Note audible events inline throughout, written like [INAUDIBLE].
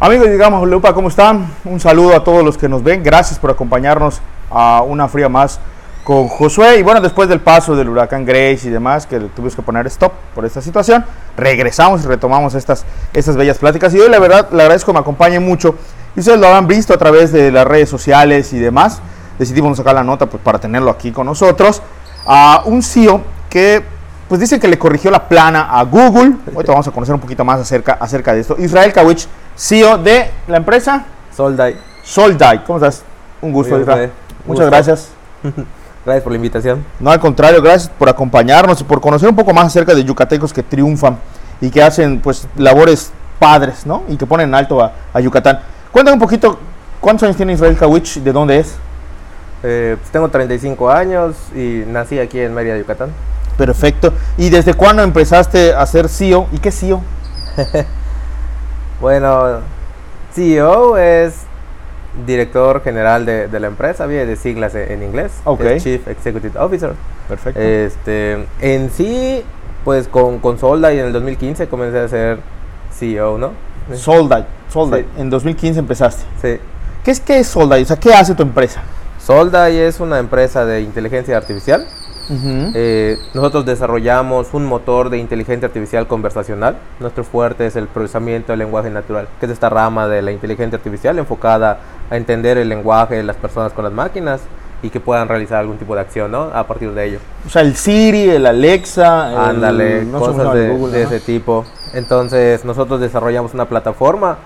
Amigos, digamos, Lupa, ¿cómo están? Un saludo a todos los que nos ven. Gracias por acompañarnos a una fría más con Josué. Y bueno, después del paso del huracán Grace y demás, que tuvimos que poner stop por esta situación, regresamos y retomamos estas, estas bellas pláticas. Y hoy, la verdad, le agradezco que me acompañe mucho. Y ustedes lo habrán visto a través de las redes sociales y demás. Decidimos sacar la nota pues, para tenerlo aquí con nosotros. A un CEO que pues dice que le corrigió la plana a Google. Ahorita vamos a conocer un poquito más acerca, acerca de esto. Israel Kawich, CEO de la empresa Soldai. Soldai. ¿Cómo estás? Un gusto, Israel. Muchas gracias. [LAUGHS] gracias por la invitación. No, al contrario, gracias por acompañarnos y por conocer un poco más acerca de yucatecos que triunfan y que hacen pues labores padres, ¿no? Y que ponen en alto a, Yucatán. Cuéntame un poquito, ¿cuántos años tiene Israel Kawich? ¿De dónde es? Eh, pues tengo 35 años y nací aquí en Mérida, Yucatán. Perfecto. ¿Y desde cuándo empezaste a ser CEO? ¿Y qué CEO? [LAUGHS] bueno, CEO es director general de, la empresa, viene de siglas en inglés. Chief Executive Officer. Perfecto. Este, en sí, pues con, con Solda y en el 2015 comencé a ser CEO, ¿no? Solda, Solda. En 2015 empezaste. Sí. ¿Qué es, qué es Solda? O sea, ¿qué hace tu empresa? Solda es una empresa de inteligencia artificial eh, nosotros desarrollamos un motor de inteligencia artificial conversacional. Nuestro fuerte es el procesamiento del lenguaje natural, que es esta rama de la inteligencia artificial enfocada a entender el lenguaje de las personas con las máquinas y que puedan realizar algún tipo de acción ¿no? a partir de ello. O sea, el Siri, el Alexa, Ándale, cosas de, ese tipo. Entonces, nosotros desarrollamos una plataforma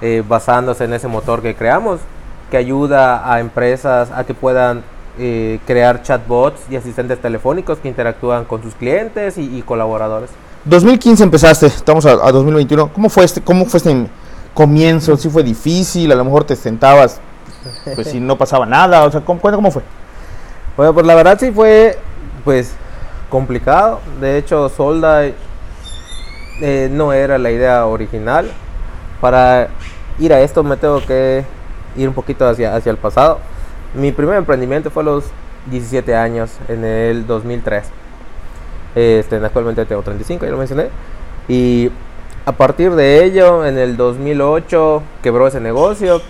eh, basándose en ese motor que creamos, que ayuda a empresas a que puedan eh, crear chatbots y asistentes telefónicos que interactúan con sus clientes y, colaboradores. 2015 empezaste, estamos a, 2021. ¿Cómo fue este, cómo fue este comienzo? ¿Sí fue difícil? A lo mejor te sentabas, pues si no pasaba nada. O sea, ¿cómo, cómo fue? Bueno, pues la verdad sí fue, pues, complicado. De hecho, Solda eh, no era la idea original. Para ir a esto me tengo que ir un poquito hacia, hacia el pasado. Mi primer emprendimiento fue a los 17 años, en el 2003. Este, actualmente tengo 35, ya lo mencioné. Y a partir de ello, en el 2008 quebró ese negocio.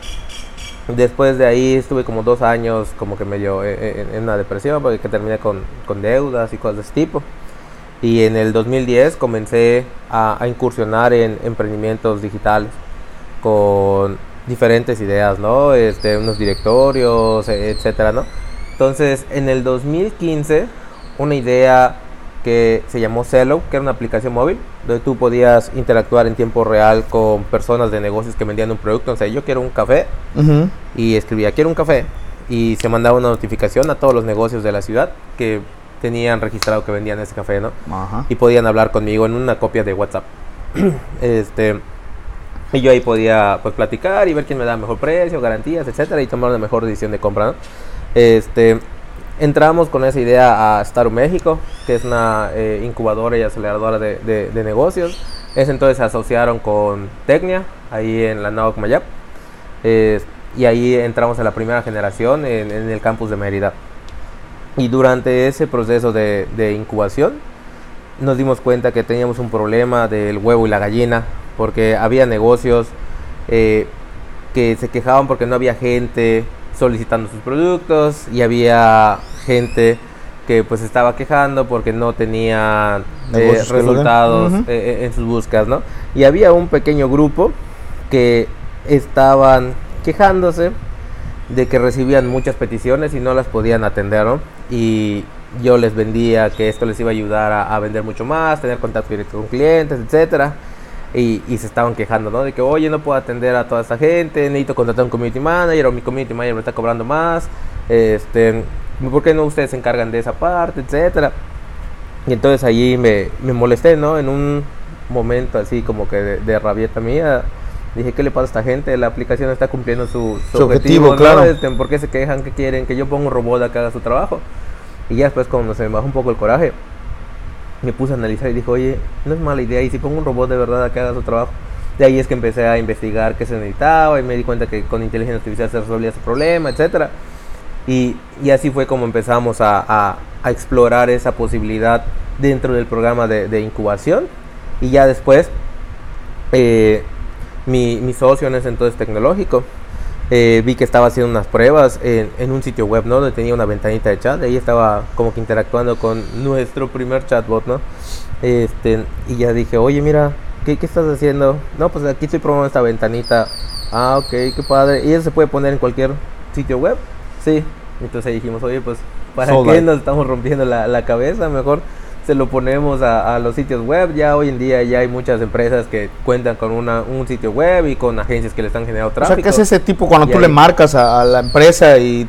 Después de ahí estuve como dos años como que medio eh, eh, en, una depresión porque terminé con, con, deudas y cosas de ese tipo. Y en el 2010 comencé a, a incursionar en emprendimientos digitales con diferentes ideas, ¿no? Este, unos directorios, e, etcétera, ¿no? Entonces, en el 2015, una idea que se llamó Cello, que era una aplicación móvil, donde tú podías interactuar en tiempo real con personas de negocios que vendían un producto. O sea, yo quiero un café y escribía, quiero un café. Y se mandaba una notificación a todos los negocios de la ciudad que tenían registrado que vendían ese café, ¿no? Y podían hablar conmigo en una copia de WhatsApp. [CLEARS THROAT] este y yo ahí podía pues platicar y ver quién me da mejor precio, garantías, etcétera, y tomar una mejor decisión de compra. Este, entramos con esa idea a Star México, que es una eh, incubadora y aceleradora de, de, negocios. Es entonces se asociaron con Tecnia, ahí en la Nao Mayap. y ahí entramos a la primera generación en, en, el campus de Mérida. Y durante ese proceso de, de incubación, nos dimos cuenta que teníamos un problema del huevo y la gallina porque había negocios eh, que se quejaban porque no había gente solicitando sus productos y había gente que pues estaba quejando porque no tenía eh, resultados eh, en sus búsquedas, ¿no? Y había un pequeño grupo que estaban quejándose de que recibían muchas peticiones y no las podían atender, ¿no? Y yo les vendía que esto les iba a ayudar a, a vender mucho más, tener contacto directo con clientes, etcétera y, se estaban quejando, ¿no? De que, oye, no puedo atender a toda esta gente, necesito contratar un community manager o mi community manager me está cobrando más, este, ¿por qué no ustedes se encargan de esa parte, etcétera? Y entonces allí me, me molesté, ¿no? En un momento así como que de, rabieta mía, dije, ¿qué le pasa a esta gente? La aplicación está cumpliendo su, objetivo, claro. Este, ¿Por qué se quejan que quieren que yo ponga un robot a que haga su trabajo? Y ya después cuando se me bajó un poco el coraje, me puse a analizar y dije, oye, no es mala idea. Y si pongo un robot de verdad a que haga su trabajo. De ahí es que empecé a investigar qué se necesitaba y me di cuenta que con inteligencia artificial se resolvía ese problema, etc. Y, y así fue como empezamos a, a, a, explorar esa posibilidad dentro del programa de, de incubación. Y ya después, eh, mi, mi socio en ese entonces tecnológico, eh, vi que estaba haciendo unas pruebas en, en, un sitio web, ¿no? Donde tenía una ventanita de chat, ahí estaba como que interactuando con nuestro primer chatbot, ¿no? Este, y ya dije, oye, mira, ¿qué, ¿qué, estás haciendo? No, pues aquí estoy probando esta ventanita. Ah, ok, qué padre. ¿Y eso se puede poner en cualquier sitio web? Sí. Entonces ahí dijimos, oye, pues, ¿para so qué nos estamos rompiendo la, la cabeza? Mejor se lo ponemos a, a, los sitios web. Ya hoy en día ya hay muchas empresas que cuentan con una, un sitio web y con agencias que le están generando tráfico. O sea, ¿qué es ese tipo cuando y tú ahí... le marcas a, a, la empresa y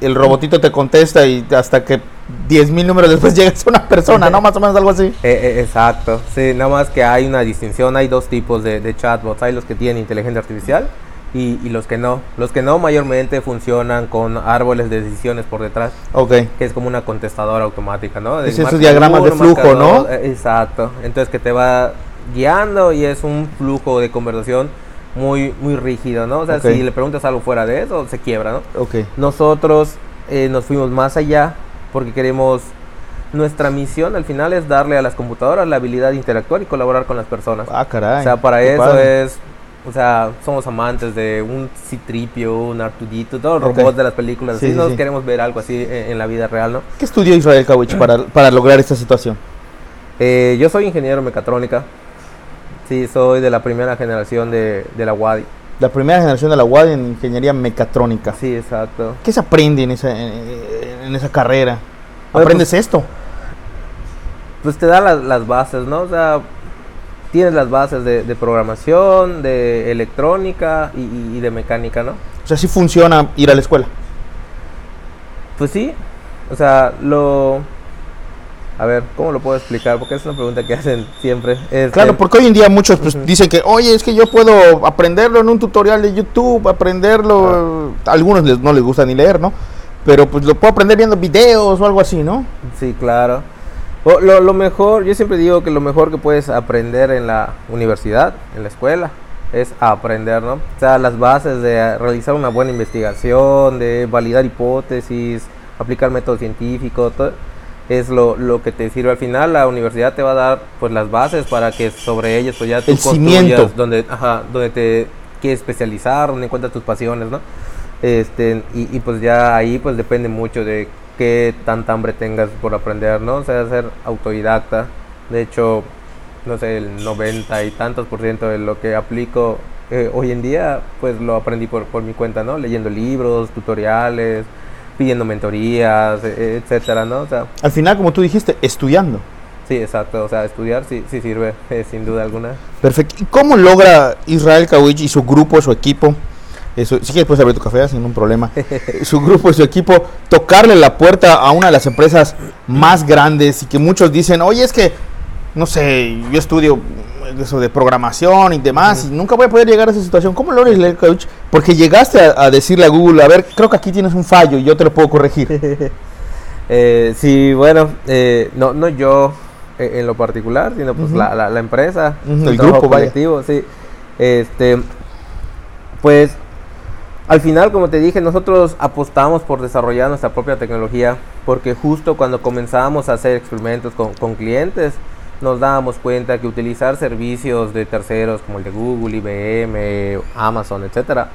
el robotito te contesta y hasta que 10 mil números después [LAUGHS] llegas a una persona, ¿no? Más o menos algo así. Eh, eh, exacto. Sí, nada más que hay una distinción. Hay dos tipos de, de chatbots. Hay los que tienen inteligencia artificial y, y, los que no. Los que no mayormente funcionan con árboles de decisiones por detrás. Ok. Que es como una contestadora automática, ¿no? Es esos diagramas uno, de flujo, ¿no? Exacto. Entonces que te va guiando y es un flujo de conversación muy, muy rígido, ¿no? O sea, okay. si le preguntas algo fuera de eso, se quiebra, ¿no? Ok. Nosotros eh, nos fuimos más allá porque queremos... Nuestra misión al final es darle a las computadoras la habilidad de interactuar y colaborar con las personas. Ah, caray. O sea, para eso padre. es o sea, somos amantes de un Citripio, un Artudito, todos los okay. robots de las películas. Sí, así sí, queremos ver algo así en, en, la vida real, ¿no? ¿Qué estudió Israel Kawich [CLEARS THROAT] para, para lograr esta situación? Eh, yo soy ingeniero mecatrónica. Sí, soy de la primera generación de, de la UADI. La primera generación de la UADI en ingeniería mecatrónica. Sí, exacto. ¿Qué se aprende en esa, en, en esa carrera? ¿Aprendes pues, esto? Pues te da las, las bases, ¿no? O sea, tienes las bases de, de programación, de electrónica y, y, de mecánica, ¿no? O sea, sí funciona ir a la escuela. Pues sí, o sea, lo... A ver, ¿cómo lo puedo explicar? Porque es una pregunta que [LAUGHS] hacen siempre. Este... Claro, porque hoy en día muchos pues, uh -huh. dicen que, oye, es que yo puedo aprenderlo en un tutorial de YouTube, aprenderlo... Ah. A algunos les, no les gusta ni leer, ¿no? Pero pues lo puedo aprender viendo videos o algo así, ¿no? Sí, claro. O, lo, lo, mejor, yo siempre digo que lo mejor que puedes aprender en la universidad, en la escuela, es aprender, ¿no? O sea, las bases de realizar una buena investigación, de validar hipótesis, aplicar métodos científicos, todo, es lo, lo, que te sirve al final. La universidad te va a dar pues las bases para que sobre ellas pues ya tú El cimiento. donde, ajá, donde te quieres especializar, donde encuentras tus pasiones, ¿no? Este, y, y pues ya ahí pues depende mucho de qué tanta hambre tengas por aprender, ¿no? O sea, ser autodidacta. De hecho, no sé, el 90 y tantos por ciento de lo que aplico eh, hoy en día, pues lo aprendí por, por mi cuenta, ¿no? Leyendo libros, tutoriales, pidiendo mentorías, e, etcétera, ¿no? O sea, Al final, como tú dijiste, estudiando. Sí, exacto. O sea, estudiar sí, sí sirve, [LAUGHS] eh, sin duda alguna. Perfecto. ¿Y cómo logra Israel Kawich y su grupo, su equipo, eso, si quieres puedes abrir tu café sin ningún problema. [LAUGHS] su grupo y su equipo tocarle la puerta a una de las empresas más grandes y que muchos dicen, oye, es que, no sé, yo estudio eso de programación y demás, uh -huh. y nunca voy a poder llegar a esa situación. ¿Cómo lo eres, coach? Porque llegaste a, a, decirle a Google, a ver, creo que aquí tienes un fallo y yo te lo puedo corregir. [LAUGHS] eh, sí, bueno, eh, no, no yo eh, en lo particular, sino pues uh -huh. la, la, la, empresa, uh -huh. el grupo colectivo, vaya. sí. Este, pues al final, como te dije, nosotros apostamos por desarrollar nuestra propia tecnología porque justo cuando comenzábamos a hacer experimentos con, clientes, nos dábamos cuenta que utilizar servicios de terceros como el de Google, IBM, Amazon, etcétera,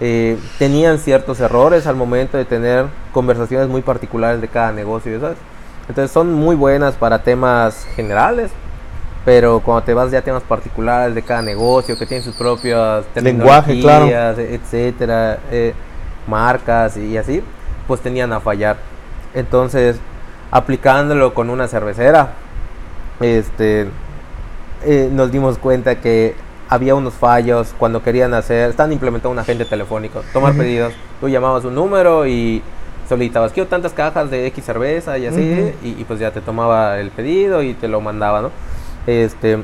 eh, tenían ciertos errores al momento de tener conversaciones muy particulares de cada negocio. Entonces son muy buenas para temas generales, pero cuando te vas ya a temas particulares de cada negocio que tiene sus propias lenguaje, claro. etcétera, eh, marcas y así, pues tenían a fallar. Entonces, aplicándolo con una cervecera, este, eh, nos dimos cuenta que había unos fallos cuando querían hacer, están implementando un agente telefónico, tomar uh -huh. pedidos. Tú llamabas un número y solicitabas, quiero tantas cajas de X cerveza y así, uh -huh. y, y, pues ya te tomaba el pedido y te lo mandaba, ¿no? Este,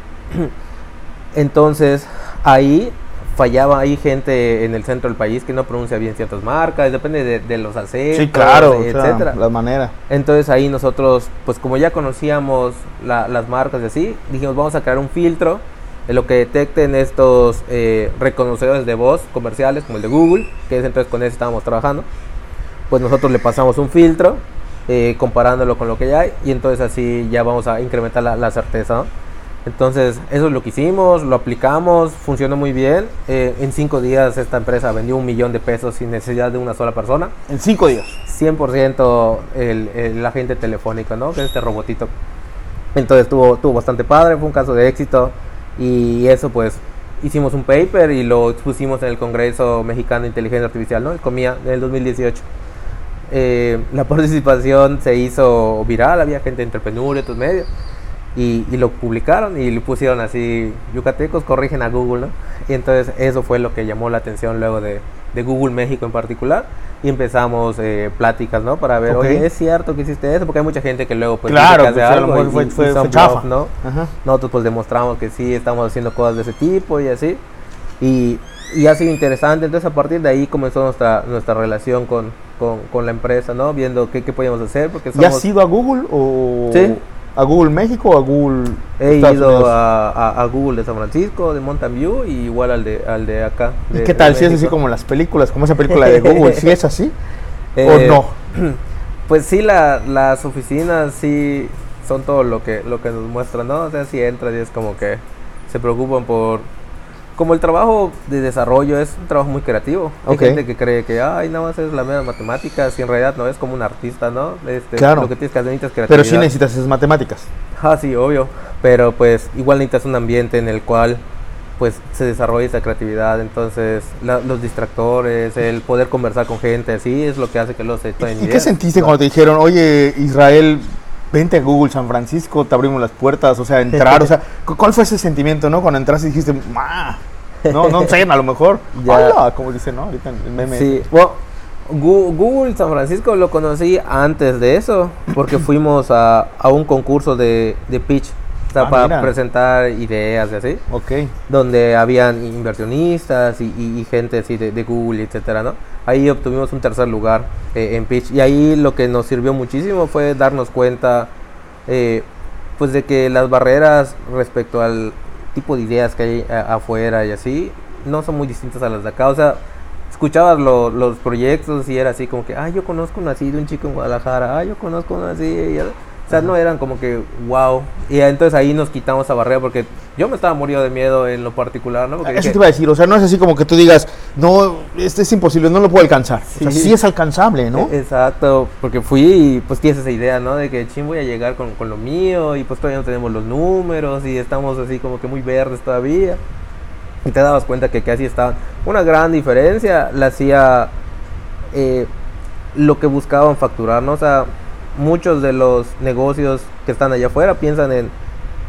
[CLEARS THROAT] entonces, ahí fallaba, hay gente en el centro del país que no pronuncia bien ciertas marcas, depende de, de los acentos, sí, claro, etcétera. O sea, la manera. Entonces ahí nosotros, pues como ya conocíamos la, las marcas y así, dijimos vamos a crear un filtro en lo que detecten estos eh, reconocedores de voz comerciales como el de Google, que es entonces con ese estábamos trabajando, pues nosotros le pasamos un filtro eh, comparándolo con lo que ya hay y entonces así ya vamos a incrementar la, la certeza, ¿no? Entonces, eso es lo que hicimos, lo aplicamos, funcionó muy bien. Eh, en cinco días esta empresa vendió un millón de pesos sin necesidad de una sola persona. En cinco días. 100% el, el agente telefónico, ¿no? Que es este robotito. Entonces estuvo, estuvo bastante padre, fue un caso de éxito. Y eso pues hicimos un paper y lo expusimos en el Congreso Mexicano de Inteligencia Artificial, ¿no? El COMIA, en el 2018. Eh, la [LAUGHS] participación se hizo viral, había gente de entrepreneur y otros medios. Y, y, lo publicaron y le pusieron así, yucatecos corrigen a Google, ¿no? Y entonces eso fue lo que llamó la atención luego de, de Google México en particular. Y empezamos eh, pláticas, ¿no? Para ver, Ok. oye, es cierto que hiciste eso, porque hay mucha gente que luego pues Claro, pues, a lo algo mejor y- fue- y fue- chafa. ¿no? Ajá. Nosotros pues demostramos que sí estamos haciendo cosas de ese tipo y así. Y, y ha sido interesante. Entonces a partir de ahí comenzó nuestra, nuestra relación con, con, con la empresa, ¿no? Viendo qué, qué podíamos hacer. Porque ¿Ya has somos, ido a Google o Sí. A Google México o a Google he Estados ido a, a- a Google de San Francisco, de Mountain View y igual al de, al de acá. ¿Y de- qué tal? Si es así como las películas, como esa película de Google, [LAUGHS] ¿sí es así? Eh, ¿O no? [CLEARS THROAT] Pues sí, la- las oficinas sí son todo lo que, lo que nos muestran, ¿no? O sea, si entras y es como que se preocupan por... Como el trabajo de desarrollo es un trabajo muy creativo. Hay gente que cree que, ay, nada más es la mera matemáticas y en realidad no es como un artista, ¿no? Este, Claro. Lo que tienes que hacer necesitas Pero creatividad. sí necesitas esas matemáticas. Ah, sí, obvio. Pero pues igual necesitas un ambiente en el cual pues se desarrolla esa creatividad. Entonces, la- los distractores, el poder conversar con gente, así es lo que hace que los se ¿Y qué sentiste cuando te dijeron, oye, Israel, vente a Google San Francisco, te abrimos las puertas, o sea, entrar, o sea, [LAUGHS] cu- ¿cuál fue ese sentimiento, no? Cuando entraste y dijiste, ma, no, no sé, a lo mejor, [LAUGHS] Ya. hola, como dicen, ¿no? Ahorita el meme. Sí, bueno, Google San Francisco lo conocí antes de eso, porque fuimos a, a un concurso de, de pitch, o sea, Ah, para mira. presentar ideas y así, Ok, donde habían inversionistas y, y- y gente así de, de Google, etcétera, ¿no? Ahí obtuvimos un tercer lugar eh, en pitch. Y ahí lo que nos sirvió muchísimo fue darnos cuenta, eh, pues, de que las barreras respecto al tipo de ideas que hay a- afuera y así no son muy distintas a las de acá, o sea, escuchabas lo- los proyectos y era así como que, ah, yo conozco uno así de un chico en Guadalajara, ah, yo conozco uno así, y- o sea, no eran como que, wow, y entonces ahí nos quitamos esa barrera porque yo me estaba muriendo de miedo en lo particular, ¿no? Porque eso dije, te iba a decir, o sea, no es así como que tú digas, no, este es imposible, no lo puedo alcanzar. O sea, Sí. sí es alcanzable, ¿no? E- Exacto, porque fui y pues tienes esa idea, ¿no? De que ching voy a llegar con, con lo mío y pues todavía no tenemos los números y estamos así como que muy verdes todavía. Y te dabas cuenta que casi estaban. Una gran diferencia la hacía eh, lo que buscaban facturar, ¿no? O sea, muchos de los negocios que están allá afuera piensan en,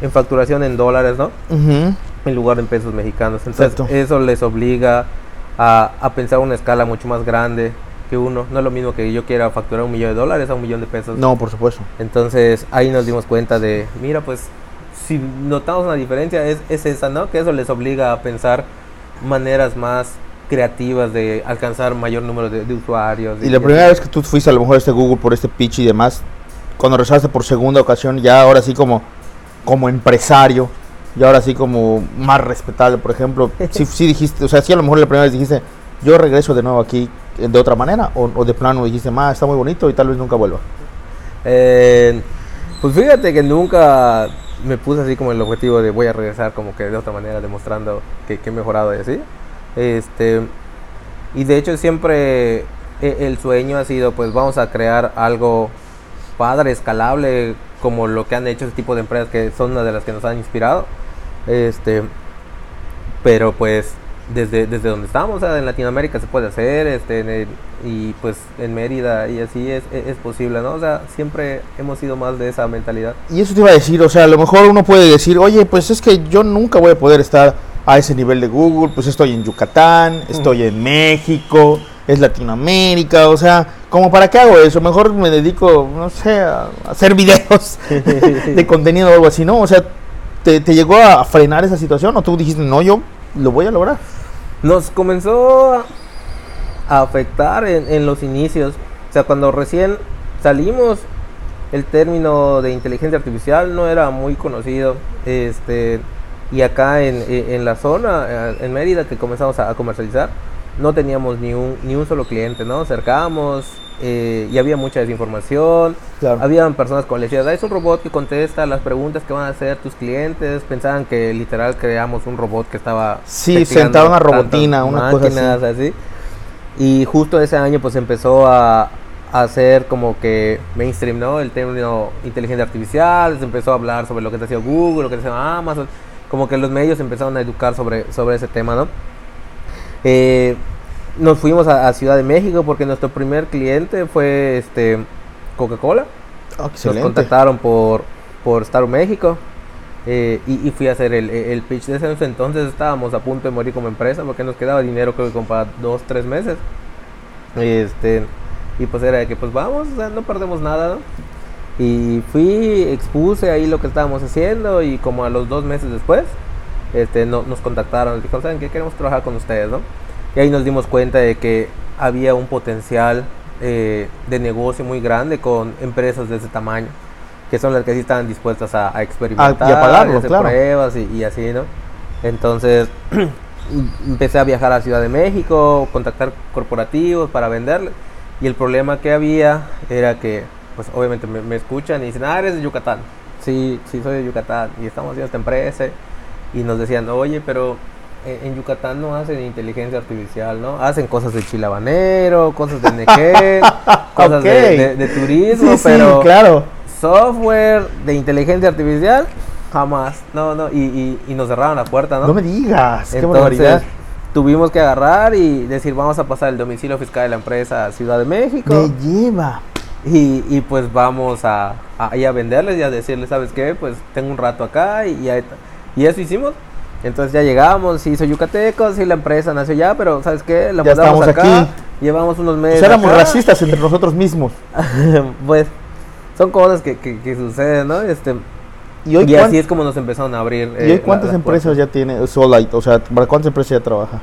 en facturación en dólares, ¿no? En lugar de en pesos mexicanos. Entonces Exacto. eso les obliga a, a pensar una escala mucho más grande que uno. No es lo mismo que yo quiera facturar un millón de dólares a un millón de pesos. No, por supuesto. Entonces ahí nos dimos cuenta de, mira, pues si notamos una diferencia es, es esa, ¿no? Que eso les obliga a pensar maneras más creativas de alcanzar mayor número de, de usuarios. Y la primera vez que tú fuiste a lo mejor a este Google por este pitch y demás, cuando regresaste por segunda ocasión, ya ahora sí como, como empresario, y ahora sí como más respetable, por ejemplo, [LAUGHS] sí, sí dijiste, o sea, sí a lo mejor la primera vez dijiste, yo regreso de nuevo aquí eh, de otra manera, o, o de plano dijiste, ma, está muy bonito y tal vez nunca vuelva. Eh, pues fíjate que nunca me puse así como el objetivo de voy a regresar como que de otra manera demostrando que, que he mejorado y así. Este, y de hecho siempre e- el sueño ha sido pues vamos a crear algo padre, escalable, como lo que han hecho ese tipo de empresas que son una de las que nos han inspirado. Este, pero pues desde, desde donde estamos, en Latinoamérica se puede hacer, este, en el- y pues en Mérida y así es, es, es posible, ¿no? O sea, siempre hemos sido más de esa mentalidad. Y eso te iba a decir, o sea, a lo mejor uno puede decir, oye, pues es que yo nunca voy a poder estar a ese nivel de Google, pues estoy en Yucatán, estoy en México, es Latinoamérica, o sea, como para qué hago eso, mejor me dedico, no sé, a hacer videos de [LAUGHS] contenido o algo así, ¿no? O sea, ¿te, te llegó a frenar esa situación o tú dijiste, no, yo lo voy a lograr? Nos comenzó a- a afectar en, en los inicios. O sea, cuando recién salimos, el término de inteligencia artificial no era muy conocido. Este, y acá en, en- la zona, eh, en Mérida, que comenzamos a, comercializar, no teníamos ni un, ni un solo cliente, ¿no? Cercamos eh, y había mucha desinformación. Claro. Habían personas con decían, es un robot que contesta las preguntas que van a hacer tus clientes. Pensaban que literal creamos un robot que estaba... Sí, sentado en una robotina, una cosa así. Y justo ese año pues empezó a, hacer como que mainstream, ¿no? El término inteligencia artificial, se empezó a hablar sobre lo que está haciendo Google, lo que está haciendo Amazon. Como que los medios empezaron a educar sobre, sobre ese tema, ¿no? Eh, nos fuimos a, a Ciudad de México porque nuestro primer cliente fue este Coca-Cola. Ah, Nos contactaron por, por Star México eh, y, y fui a hacer el, el pitch. De ese entonces estábamos a punto de morir como empresa porque nos quedaba dinero creo que como para dos, tres meses. Este, y pues era de que pues vamos, o sea, no perdemos nada, ¿no? Y fui, expuse ahí lo que estábamos haciendo y como a los dos meses después este, no- nos contactaron, dijeron, ¿saben qué? Queremos trabajar con ustedes, ¿no? Y ahí nos dimos cuenta de que había un potencial eh, de negocio muy grande con empresas de ese tamaño, que son las que sí estaban dispuestas a, a experimentar, y a pagarlo, hacer claro. pruebas y, y así, ¿no? Entonces [CLEARS THROAT] empecé a viajar a Ciudad de México, contactar corporativos para venderles. Y el problema que había era que, pues obviamente me, me escuchan y dicen, ah, eres de Yucatán. Sí, sí, soy de Yucatán y estamos haciendo esta empresa. Y nos decían, oye, pero eh, en Yucatán no hacen inteligencia artificial, ¿no? Hacen cosas de chilabanero, cosas de [LAUGHS] nequén, cosas de, Ok. de- de turismo, Sí, sí, pero claro. software de inteligencia artificial, jamás. No, no, y, y- y nos cerraron la puerta, ¿no? No me digas, qué Entonces, barbaridad. tuvimos que agarrar y decir, vamos a pasar el domicilio fiscal de la empresa a Ciudad de México. Me lleva. Y, y pues vamos a, a, a venderles y a decirles, ¿sabes qué? Pues tengo un rato acá y, y, ta- y eso hicimos. Entonces ya llegamos, sí, soy yucateco, sí, la empresa nació ya, pero ¿sabes qué? La Ya estamos acá, aquí. llevamos unos Pues meses éramos acá. racistas entre nosotros mismos. [LAUGHS] pues son cosas que, que, que suceden, ¿no? Este, ¿Y hoy, y así es como nos empezaron a abrir. ¿y eh, hoy la- cuántas empresas ya tiene Solite? O sea, ¿para cuántas empresas ya trabajas?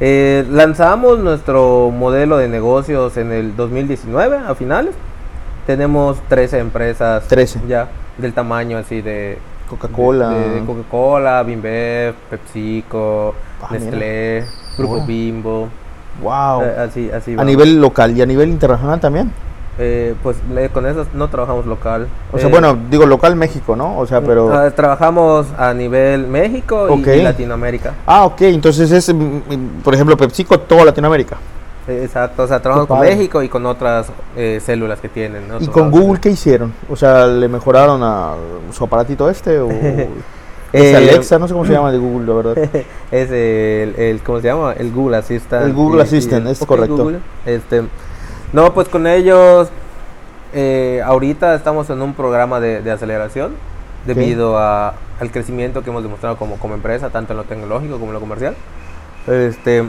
Eh, lanzamos nuestro modelo de negocios en el 2019, a finales. Tenemos 13 empresas 13. ya del tamaño así de Coca-Cola. de, de Coca-Cola, Bimbev, PepsiCo, Ah, Nestlé, Grupo Ahora. Bimbo, Wow. eh, así así a nivel local y a nivel internacional también. Eh, pues le- con esas no trabajamos local. O sea, Eh, bueno, digo local México, ¿no? O sea, pero... ah, trabajamos a nivel México y- y Latinoamérica. Ah, ok, entonces es, mm, mm, por ejemplo, PepsiCo, toda Latinoamérica. Eh, Exacto, o sea, trabajamos con. México y con otras eh, células que tienen. ¿no? ¿Y con. Google qué hicieron? O sea, ¿le mejoraron a su aparatito este? ¿O [LAUGHS] Eh, ese Alexa? No sé cómo se llama de Google, la verdad. [LAUGHS] es el, el- ¿cómo se llama? El Google Assistant. El Google Assistant, es correcto. Google. Este, no, pues con ellos, eh, ahorita estamos en un programa de, de aceleración debido a, al crecimiento que hemos demostrado como, como empresa, tanto en lo tecnológico como en lo comercial. Este,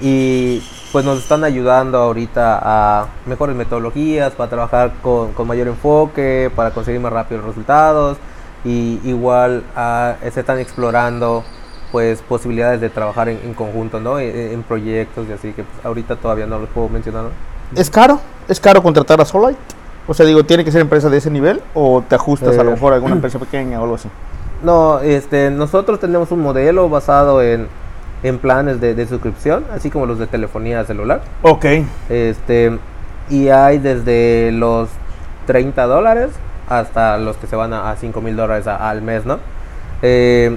y pues nos están ayudando ahorita a mejores metodologías para trabajar con, con mayor enfoque, para conseguir más rápido los resultados y igual ah, se están explorando pues posibilidades de trabajar en, en conjunto, ¿no? En, en proyectos y así que pues, ahorita todavía no los puedo mencionar. ¿no? ¿Es caro? ¿Es caro contratar a Solite? O sea, digo, ¿tiene que ser empresa de ese nivel? ¿O te ajustas a lo Eh. mejor a alguna [CLEARS THROAT] empresa pequeña o algo así? No, este, nosotros tenemos un modelo basado en, en planes de, de suscripción, así como los de telefonía celular. Ok. Este, y hay desde los 30 dólares hasta los que se van a, 5 mil dólares a- al mes, ¿no? Eh,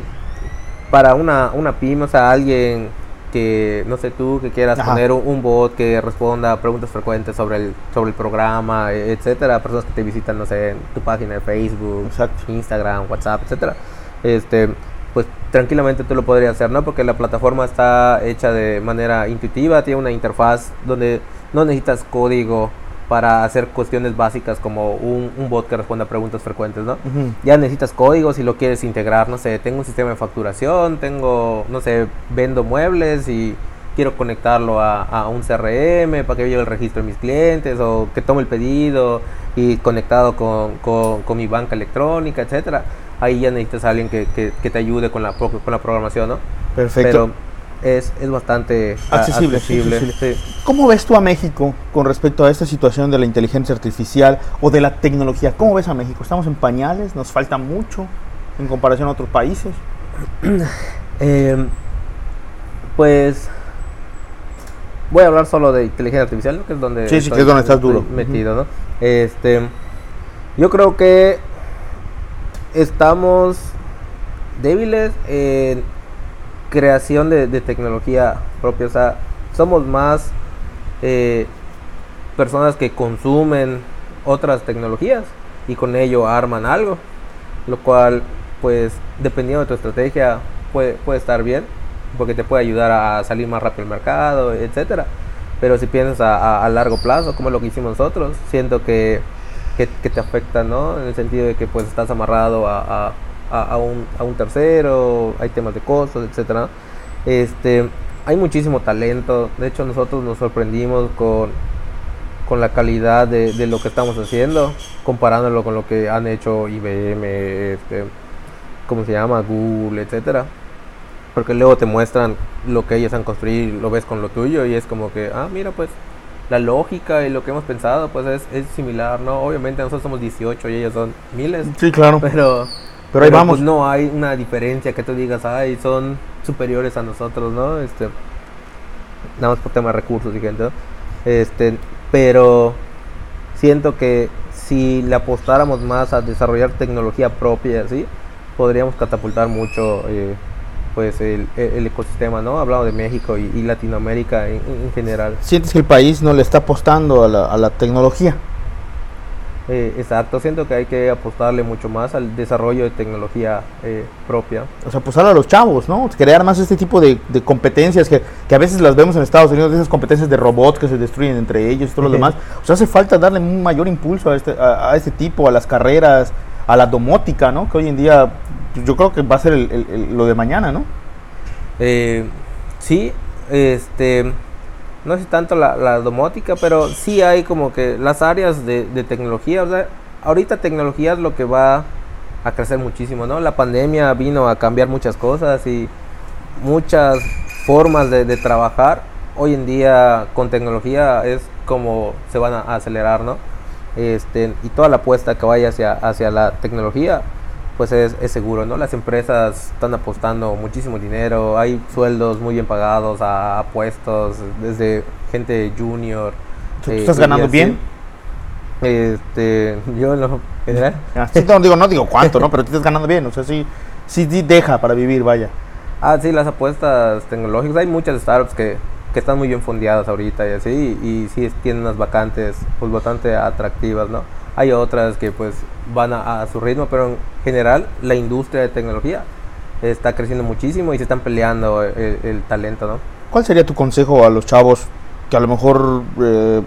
para una, una pyme, o sea, alguien que, no sé tú, que quieras Ajá. poner un, un bot que responda a preguntas frecuentes sobre el, sobre el programa, e- etcétera, personas que te visitan, no sé, en tu página de Facebook, Exacto. Instagram, WhatsApp, etcétera. Este, pues tranquilamente tú lo podrías hacer, ¿no? Porque la plataforma está hecha de manera intuitiva, tiene una interfaz donde no necesitas código para hacer cuestiones básicas como un, un bot que responda a preguntas frecuentes, ¿no? Ujú. Ya necesitas código si lo quieres integrar, no sé, tengo un sistema de facturación, tengo, no sé, vendo muebles y quiero conectarlo a, a un CRM para que lleve el registro de mis clientes o que tome el pedido y conectado con, con- con mi banca electrónica, etcétera. Ahí ya necesitas a alguien que, que- que te ayude con la, con la programación, ¿no? Perfecto. Pero es, es bastante Accesible, accesible, accesible. sí. ¿Cómo ves tú a México con respecto a esta situación de la inteligencia artificial o de la tecnología? ¿Cómo ves a México? ¿Estamos en pañales? ¿Nos falta mucho en comparación a otros países? [CLEARS THROAT] Eh, pues voy a hablar solo de inteligencia artificial, ¿no? que es donde, sí, sí, que es donde estás duro. metido, ¿no? Este, yo creo que estamos débiles en creación de, tecnología propia, o sea, somos más eh, personas que consumen otras tecnologías y con ello arman algo, lo cual pues dependiendo de tu estrategia puede, puede estar bien porque te puede ayudar a salir más rápido al mercado, etcétera. Pero si piensas a, largo plazo, como lo que hicimos nosotros, siento que, que, te afecta, ¿no? En el sentido de que pues estás amarrado a, a, un, a un, tercero, hay temas de costos, etcétera. Este, hay muchísimo talento. De hecho, nosotros nos sorprendimos con, con la calidad de, de, lo que estamos haciendo, comparándolo con lo que han hecho IBM, este, ¿cómo se llama? Google, etcétera porque luego te muestran lo que ellos han construido lo ves con lo tuyo y es como que, ah, mira, pues la lógica y lo que hemos pensado pues es, es similar, ¿no? Obviamente nosotros somos 18 y ellos son miles. Sí, claro. Pero, pero ahí vamos. Pues, no hay una diferencia que tú digas, ay, son superiores a nosotros, ¿no? Este, nada más por tema de recursos y gente, Este, pero siento que si le apostáramos más a desarrollar tecnología propia, así, podríamos catapultar mucho eh, pues el, ecosistema, ¿no? Hablado de México y, Latinoamérica en, general. ¿Sientes que el país no le está apostando a la, tecnología? Eh, exacto, siento que hay que apostarle mucho más al desarrollo de tecnología eh, propia. O sea, apostar a los chavos, ¿no? Crear más este tipo de, competencias que, a veces las vemos en Estados Unidos, esas competencias de robots que se destruyen entre ellos y todo lo demás. O sea, hace falta darle un mayor impulso a este, a, a este tipo, a las carreras, a la domótica, ¿no? Que hoy en día yo creo que va a ser lo de mañana, ¿no? Eh, sí, este, no sé tanto la, domótica, pero sí hay como que las áreas de, tecnología, o sea, ahorita tecnología es lo que va a crecer muchísimo, ¿no? La pandemia vino a cambiar muchas cosas y muchas formas de, trabajar. Hoy en día con tecnología es como se van a acelerar, ¿no? Este, y toda la apuesta que vaya hacia, hacia la tecnología pues es, seguro, ¿no? Las empresas están apostando muchísimo dinero, hay sueldos muy bien pagados a, puestos, desde gente junior. ¿Tú estás eh, ganando bien? Este, yo no, general. [LAUGHS] Ah, no, digo, no digo cuánto, ¿no? Pero tú estás ganando bien, o sea, sí, sí, deja para vivir, vaya. Ah, sí, las apuestas tecnológicas, hay muchas startups que, que están muy bien fundadas ahorita y así, y, sí tienen unas vacantes pues bastante atractivas, ¿no? Hay otras que pues van a, su ritmo, pero en general la industria de tecnología está creciendo muchísimo y se están peleando el, talento, ¿no? ¿Cuál sería tu consejo a los chavos que a lo mejor eh,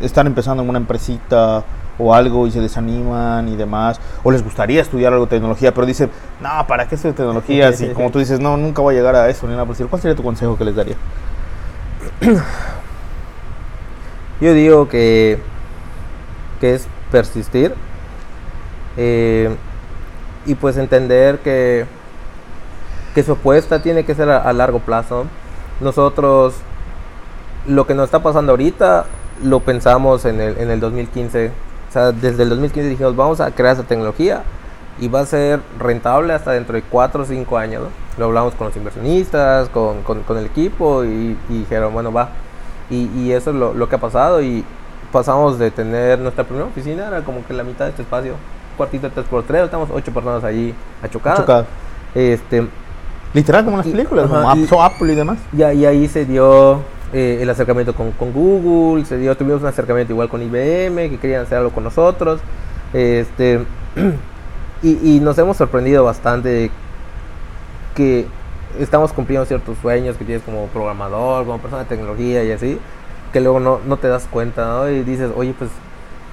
están empezando en una empresita o algo y se desaniman y demás, o les gustaría estudiar algo de tecnología, pero dicen, no, ¿para qué estudiar tecnología? [LAUGHS] Y como tú dices, no, nunca voy a llegar a eso, ni nada por ¿Cuál sería tu consejo que les daría? Yo digo que que es persistir eh, y pues entender que, que su apuesta tiene que ser a, largo plazo. Nosotros lo que nos está pasando ahorita lo pensamos en el, en el 2015. O sea, desde el 2015 dijimos, vamos a crear esa tecnología y va a ser rentable hasta dentro de 4 o 5 años. Lo hablamos con los inversionistas, con, con, el equipo y, dijeron, bueno, va. Y, y eso es lo, lo, que ha pasado y, pasamos de tener nuestra primera oficina, era como que la mitad de este espacio, cuartito de 3x3, estamos ocho personas allí a Este, Literal, como en las películas, como Apple y demás. Y, y ahí se dio eh, el acercamiento con, con, Google, se dio, tuvimos un acercamiento igual con IBM, que querían hacer algo con nosotros. Este, [CLEARS THROAT] y, y nos hemos sorprendido bastante que estamos cumpliendo ciertos sueños que tienes como programador, como persona de tecnología y así que luego no, no te das cuenta, ¿no? Y dices, oye, pues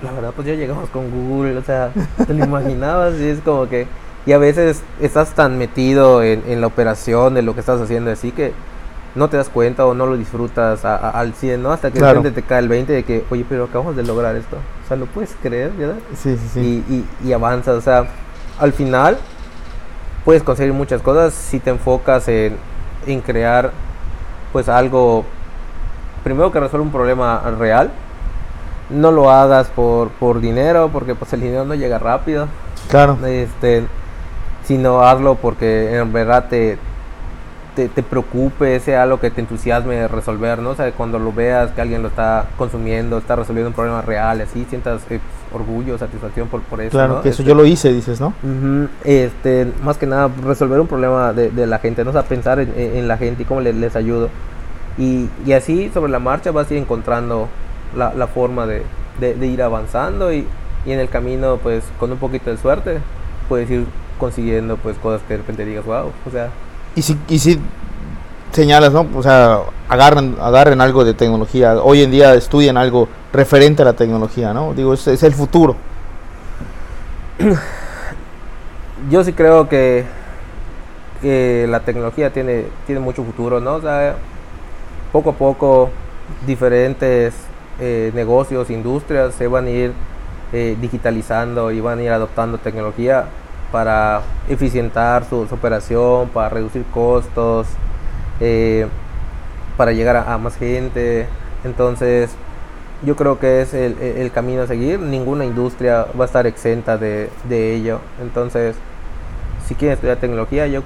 la verdad, pues ya llegamos con Google, o sea, te lo [LAUGHS] imaginabas y es como que, y a veces estás tan metido en, en la operación de lo que estás haciendo así que no te das cuenta o no lo disfrutas al 100, ¿no? Hasta que de repente te cae el 20 de que, oye, pero acabamos de lograr esto. O sea, ¿lo puedes creer, verdad? Sí, sí, sí. Y, y, y avanzas, o sea, al final puedes conseguir muchas cosas si te enfocas en, en crear pues algo primero que resuelve un problema real. No lo hagas por, por dinero, porque pues el dinero no llega rápido. Claro. Este, sino hazlo porque en verdad te, te, te, preocupe, sea algo que te entusiasme resolver, ¿no? O sea, cuando lo veas que alguien lo está consumiendo, está resolviendo un problema real, así, sientas eh, orgullo, satisfacción por, por eso. Claro, ¿no? que eso Este, yo lo hice, dices, ¿no? Este, más que nada, resolver un problema de, de la gente, ¿no? O sea, pensar en, en- la gente y cómo le- les ayudo. Y, y así, sobre la marcha, vas a ir encontrando la, la forma de, de- de ir avanzando y, y en el camino, pues, con un poquito de suerte, puedes ir consiguiendo, pues, cosas que de repente digas, wow, o sea, Y si, y si señalas, ¿no? O sea, agarren, agarren algo de tecnología. Hoy en día estudian algo referente a la tecnología, ¿no? Digo, es, es el futuro. [CLEARS THROAT] yo sí creo que, que la tecnología tiene, tiene mucho futuro, ¿no? O sea, poco a poco diferentes eh, negocios, industrias se van a ir eh, digitalizando y van a ir adoptando tecnología para eficientar su, su operación, para reducir costos, eh, para llegar a, más gente. Entonces, yo creo que es el, el- camino a seguir. Ninguna industria va a estar exenta de, ello. Entonces, si quieres estudiar tecnología, yo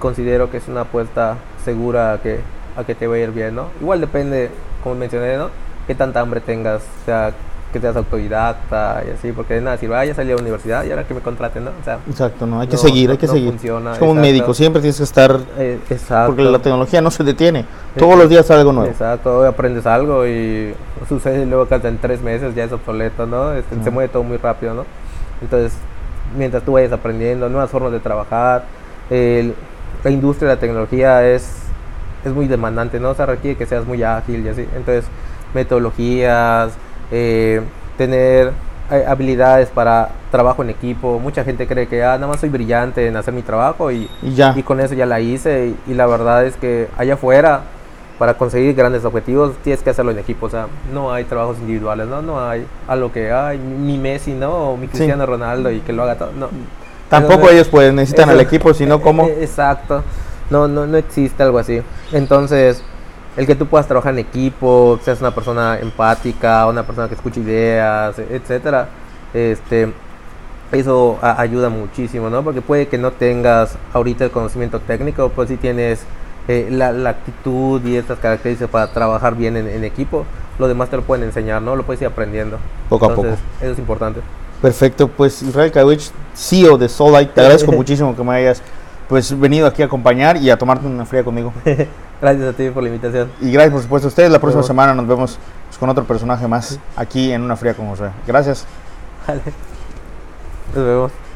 considero que es una apuesta segura que, a que te va a ir bien, ¿no? Igual depende, como mencioné, ¿no? Qué tanta hambre tengas, o sea, que seas autodidacta y así, porque de nada sirve, ah, ya salí a la universidad y ahora que me contraten, ¿no? O sea, Exacto, ¿no? Hay que No, seguir, hay que no seguir. funciona, es como un médico, siempre tienes que estar... eh, exacto. Porque la tecnología no se detiene. Todos los días algo nuevo. Exacto, hoy aprendes algo y sucede luego que hasta en tres meses ya es obsoleto, ¿no? Este, Se mueve todo muy rápido, ¿no? Entonces, mientras tú vayas aprendiendo nuevas formas de trabajar, el- la industria de la tecnología es, es muy demandante, ¿no? O sea, requiere que seas muy ágil y así. Entonces, metodologías, eh, tener eh, habilidades para trabajo en equipo. Mucha gente cree que, ah, nada más soy brillante en hacer mi trabajo y Y ya. y con eso ya la hice y, y la verdad es que allá afuera para conseguir grandes objetivos tienes que hacerlo en equipo, o sea, no hay trabajos individuales, no, no hay algo que hay mi Messi, no, o mi Cristiano Ronaldo y que lo haga todo, no. Tampoco ellos pueden, necesitan al eso- equipo, sino como... [LAUGHS] Exacto. No, no, no existe algo así. Entonces, el que tú puedas trabajar en equipo, que seas una persona empática, una persona que escuche ideas, e- etcétera, este, eso a- ayuda muchísimo, ¿no? Porque puede que no tengas ahorita el conocimiento técnico, pero si tienes eh, la, la actitud y estas características para trabajar bien en, en equipo, lo demás te lo pueden enseñar, ¿no? Lo puedes ir aprendiendo. Poco a Entonces, Eso es importante. Perfecto, pues Israel Kawich, CEO de Soullight, te agradezco [LAUGHS] muchísimo que me hayas pues venido aquí a acompañar y a tomarte una fría conmigo. [LAUGHS] Gracias a ti por la invitación. Y gracias por supuesto a ustedes, la próxima semana nos vemos pues, con otro personaje más aquí en una fría con José. Gracias. Vale. Nos vemos.